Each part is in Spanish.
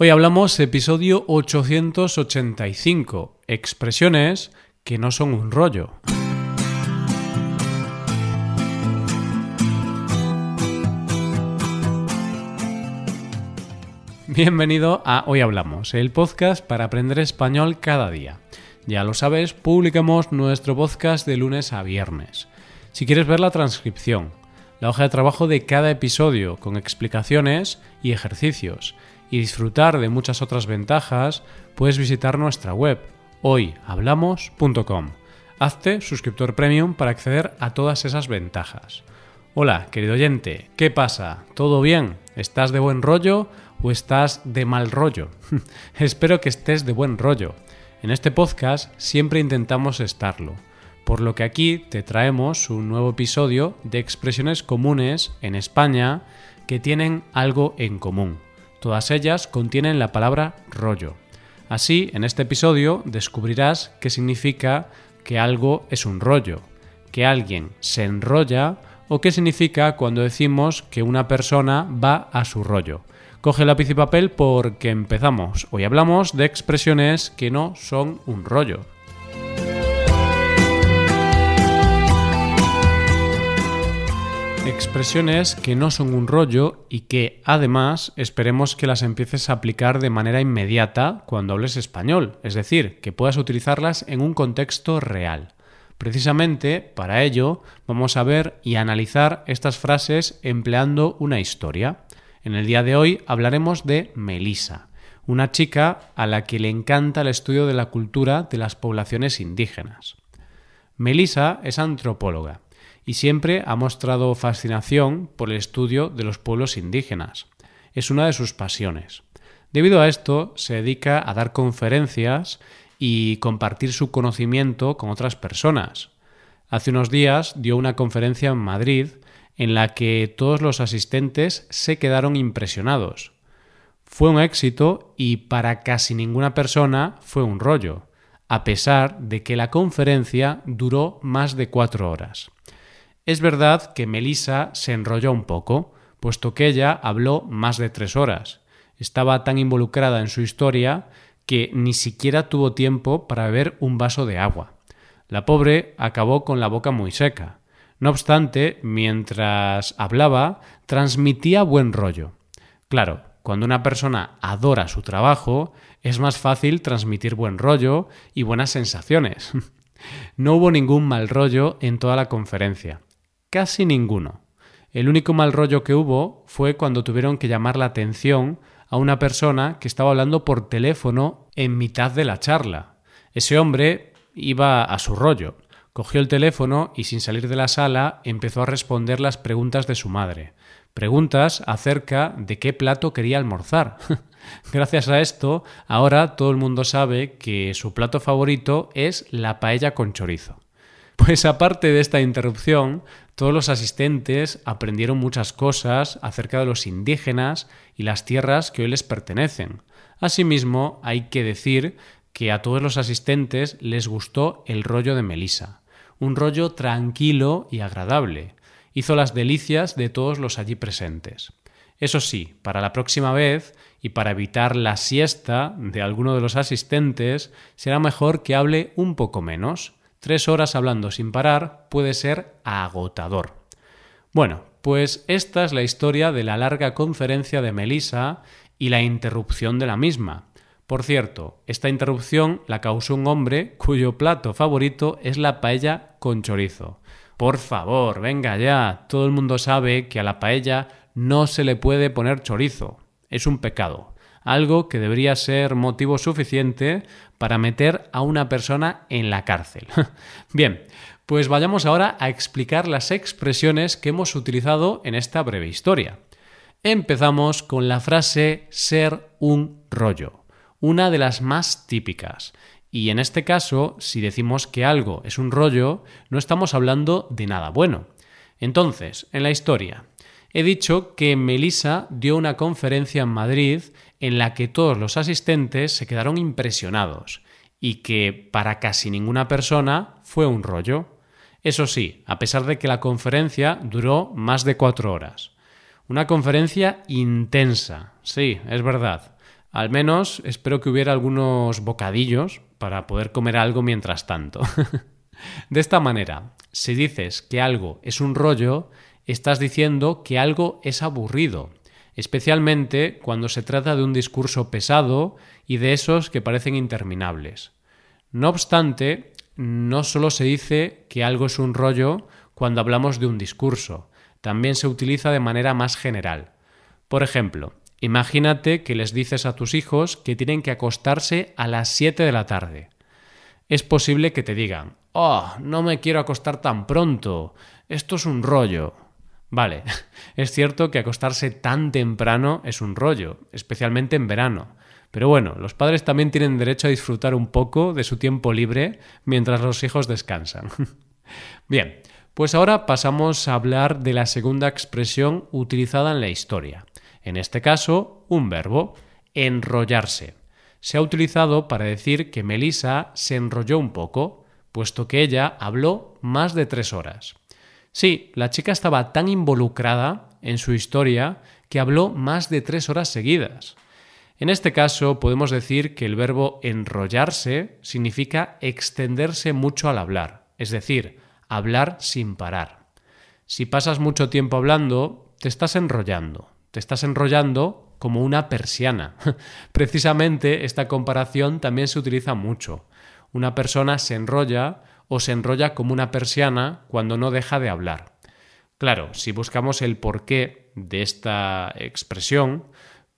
Hoy hablamos episodio 885, expresiones que no son un rollo. Bienvenido a Hoy Hablamos, el podcast para aprender español cada día. Ya lo sabes, publicamos nuestro podcast de lunes a viernes. Si quieres ver la transcripción, la hoja de trabajo de cada episodio con explicaciones y ejercicios, y disfrutar de muchas otras ventajas, puedes visitar nuestra web hoyhablamos.com. Hazte suscriptor premium para acceder a todas esas ventajas. Hola, querido oyente, ¿qué pasa? ¿Todo bien? ¿Estás de buen rollo o estás de mal rollo? Espero que estés de buen rollo. En este podcast siempre intentamos estarlo, por lo que aquí te traemos un nuevo episodio de expresiones comunes en España que tienen algo en común. Todas ellas contienen la palabra rollo. Así, en este episodio descubrirás qué significa que algo es un rollo, que alguien se enrolla o qué significa cuando decimos que una persona va a su rollo. Coge lápiz y papel porque empezamos. Hoy hablamos de expresiones que no son un rollo. Expresiones que no son un rollo y que además esperemos que las empieces a aplicar de manera inmediata cuando hables español, es decir, que puedas utilizarlas en un contexto real. Precisamente para ello vamos a ver y analizar estas frases empleando una historia. En el día de hoy hablaremos de Melisa, una chica a la que le encanta el estudio de la cultura de las poblaciones indígenas. Melisa es antropóloga y siempre ha mostrado fascinación por el estudio de los pueblos indígenas. Es una de sus pasiones. Debido a esto, se dedica a dar conferencias y compartir su conocimiento con otras personas. Hace unos días dio una conferencia en Madrid en la que todos los asistentes se quedaron impresionados. Fue un éxito y para casi ninguna persona fue un rollo, a pesar de que la conferencia duró más de cuatro horas. Es verdad que Melissa se enrolló un poco, puesto que ella habló más de tres horas. Estaba tan involucrada en su historia que ni siquiera tuvo tiempo para beber un vaso de agua. La pobre acabó con la boca muy seca. No obstante, mientras hablaba, transmitía buen rollo. Claro, cuando una persona adora su trabajo, es más fácil transmitir buen rollo y buenas sensaciones. no hubo ningún mal rollo en toda la conferencia. Casi ninguno. El único mal rollo que hubo fue cuando tuvieron que llamar la atención a una persona que estaba hablando por teléfono en mitad de la charla. Ese hombre iba a su rollo. Cogió el teléfono y sin salir de la sala empezó a responder las preguntas de su madre. Preguntas acerca de qué plato quería almorzar. Gracias a esto, ahora todo el mundo sabe que su plato favorito es la paella con chorizo. Pues aparte de esta interrupción, todos los asistentes aprendieron muchas cosas acerca de los indígenas y las tierras que hoy les pertenecen. Asimismo, hay que decir que a todos los asistentes les gustó el rollo de Melisa, un rollo tranquilo y agradable. Hizo las delicias de todos los allí presentes. Eso sí, para la próxima vez y para evitar la siesta de alguno de los asistentes, será mejor que hable un poco menos Tres horas hablando sin parar puede ser agotador. Bueno, pues esta es la historia de la larga conferencia de Melissa y la interrupción de la misma. Por cierto, esta interrupción la causó un hombre cuyo plato favorito es la paella con chorizo. Por favor, venga ya, todo el mundo sabe que a la paella no se le puede poner chorizo. Es un pecado algo que debería ser motivo suficiente para meter a una persona en la cárcel. Bien, pues vayamos ahora a explicar las expresiones que hemos utilizado en esta breve historia. Empezamos con la frase ser un rollo, una de las más típicas. Y en este caso, si decimos que algo es un rollo, no estamos hablando de nada bueno. Entonces, en la historia, he dicho que Melissa dio una conferencia en Madrid en la que todos los asistentes se quedaron impresionados y que para casi ninguna persona fue un rollo. Eso sí, a pesar de que la conferencia duró más de cuatro horas. Una conferencia intensa, sí, es verdad. Al menos espero que hubiera algunos bocadillos para poder comer algo mientras tanto. de esta manera, si dices que algo es un rollo, estás diciendo que algo es aburrido, especialmente cuando se trata de un discurso pesado y de esos que parecen interminables. No obstante, no solo se dice que algo es un rollo cuando hablamos de un discurso, también se utiliza de manera más general. Por ejemplo, imagínate que les dices a tus hijos que tienen que acostarse a las 7 de la tarde. Es posible que te digan, oh, no me quiero acostar tan pronto, esto es un rollo. Vale, es cierto que acostarse tan temprano es un rollo, especialmente en verano. Pero bueno, los padres también tienen derecho a disfrutar un poco de su tiempo libre mientras los hijos descansan. Bien, pues ahora pasamos a hablar de la segunda expresión utilizada en la historia. En este caso, un verbo, enrollarse. Se ha utilizado para decir que Melissa se enrolló un poco, puesto que ella habló más de tres horas. Sí, la chica estaba tan involucrada en su historia que habló más de tres horas seguidas. En este caso podemos decir que el verbo enrollarse significa extenderse mucho al hablar, es decir, hablar sin parar. Si pasas mucho tiempo hablando, te estás enrollando. Te estás enrollando como una persiana. Precisamente esta comparación también se utiliza mucho. Una persona se enrolla o se enrolla como una persiana cuando no deja de hablar. Claro, si buscamos el porqué de esta expresión,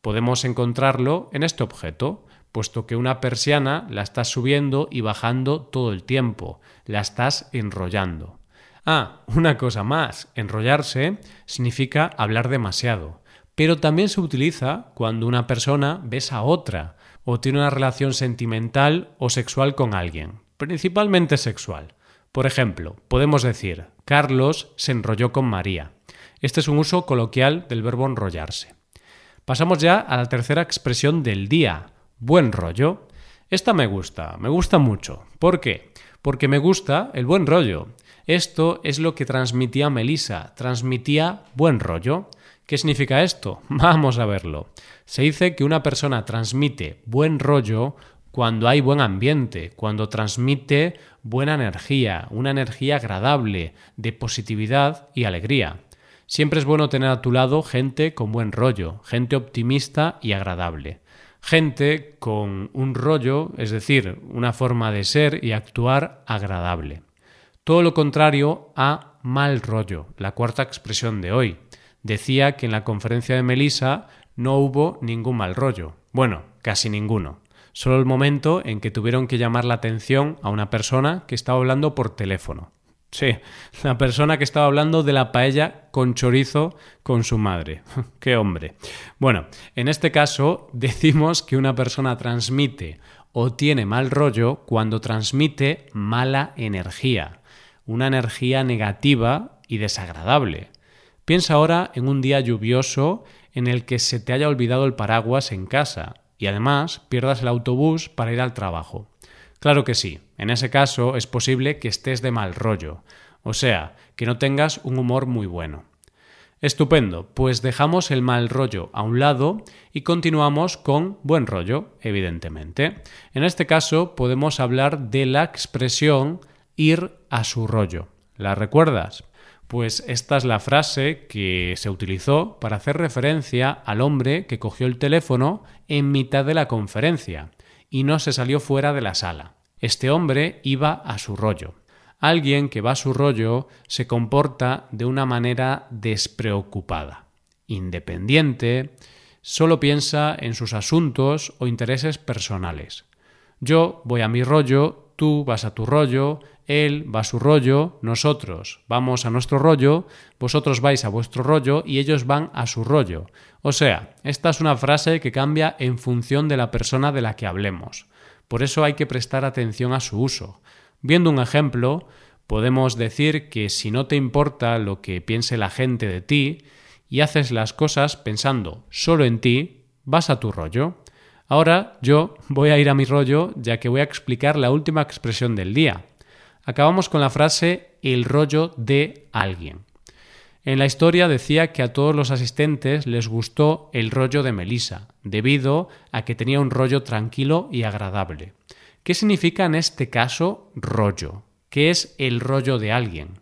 podemos encontrarlo en este objeto, puesto que una persiana la estás subiendo y bajando todo el tiempo, la estás enrollando. Ah, una cosa más, enrollarse significa hablar demasiado, pero también se utiliza cuando una persona besa a otra o tiene una relación sentimental o sexual con alguien, principalmente sexual. Por ejemplo, podemos decir, Carlos se enrolló con María. Este es un uso coloquial del verbo enrollarse. Pasamos ya a la tercera expresión del día, buen rollo. Esta me gusta, me gusta mucho. ¿Por qué? Porque me gusta el buen rollo. Esto es lo que transmitía Melissa, transmitía buen rollo. ¿Qué significa esto? Vamos a verlo. Se dice que una persona transmite buen rollo cuando hay buen ambiente, cuando transmite buena energía, una energía agradable, de positividad y alegría. Siempre es bueno tener a tu lado gente con buen rollo, gente optimista y agradable gente con un rollo, es decir, una forma de ser y actuar agradable. Todo lo contrario a mal rollo, la cuarta expresión de hoy. Decía que en la conferencia de Melissa no hubo ningún mal rollo. Bueno, casi ninguno. Solo el momento en que tuvieron que llamar la atención a una persona que estaba hablando por teléfono. Sí, la persona que estaba hablando de la paella con chorizo con su madre. ¡Qué hombre! Bueno, en este caso decimos que una persona transmite o tiene mal rollo cuando transmite mala energía, una energía negativa y desagradable. Piensa ahora en un día lluvioso en el que se te haya olvidado el paraguas en casa y además pierdas el autobús para ir al trabajo. Claro que sí, en ese caso es posible que estés de mal rollo, o sea, que no tengas un humor muy bueno. Estupendo, pues dejamos el mal rollo a un lado y continuamos con buen rollo, evidentemente. En este caso podemos hablar de la expresión ir a su rollo. ¿La recuerdas? Pues esta es la frase que se utilizó para hacer referencia al hombre que cogió el teléfono en mitad de la conferencia y no se salió fuera de la sala. Este hombre iba a su rollo. Alguien que va a su rollo se comporta de una manera despreocupada, independiente, solo piensa en sus asuntos o intereses personales. Yo voy a mi rollo, tú vas a tu rollo, él va a su rollo, nosotros vamos a nuestro rollo, vosotros vais a vuestro rollo y ellos van a su rollo. O sea, esta es una frase que cambia en función de la persona de la que hablemos. Por eso hay que prestar atención a su uso. Viendo un ejemplo, podemos decir que si no te importa lo que piense la gente de ti y haces las cosas pensando solo en ti, vas a tu rollo. Ahora yo voy a ir a mi rollo ya que voy a explicar la última expresión del día. Acabamos con la frase el rollo de alguien. En la historia decía que a todos los asistentes les gustó el rollo de Melissa, debido a que tenía un rollo tranquilo y agradable. ¿Qué significa en este caso rollo? ¿Qué es el rollo de alguien?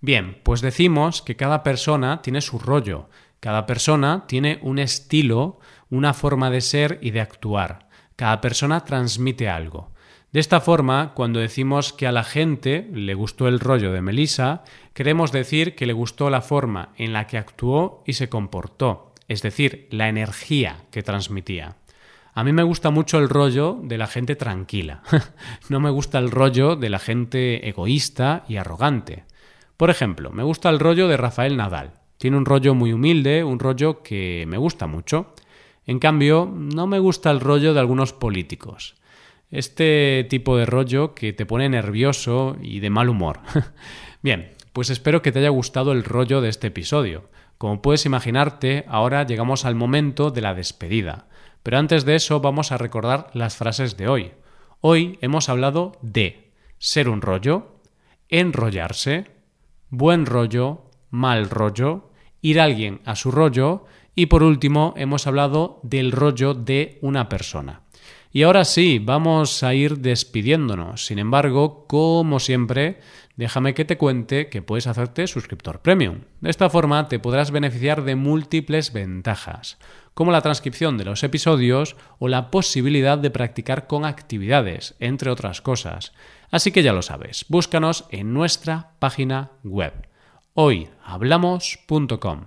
Bien, pues decimos que cada persona tiene su rollo, cada persona tiene un estilo, una forma de ser y de actuar, cada persona transmite algo. De esta forma, cuando decimos que a la gente le gustó el rollo de Melissa, queremos decir que le gustó la forma en la que actuó y se comportó, es decir, la energía que transmitía. A mí me gusta mucho el rollo de la gente tranquila. no me gusta el rollo de la gente egoísta y arrogante. Por ejemplo, me gusta el rollo de Rafael Nadal. Tiene un rollo muy humilde, un rollo que me gusta mucho. En cambio, no me gusta el rollo de algunos políticos. Este tipo de rollo que te pone nervioso y de mal humor. Bien, pues espero que te haya gustado el rollo de este episodio. Como puedes imaginarte, ahora llegamos al momento de la despedida. Pero antes de eso vamos a recordar las frases de hoy. Hoy hemos hablado de ser un rollo, enrollarse, buen rollo, mal rollo, ir alguien a su rollo y por último hemos hablado del rollo de una persona. Y ahora sí, vamos a ir despidiéndonos. Sin embargo, como siempre, déjame que te cuente que puedes hacerte suscriptor premium. De esta forma te podrás beneficiar de múltiples ventajas, como la transcripción de los episodios o la posibilidad de practicar con actividades, entre otras cosas. Así que ya lo sabes, búscanos en nuestra página web hoyhablamos.com.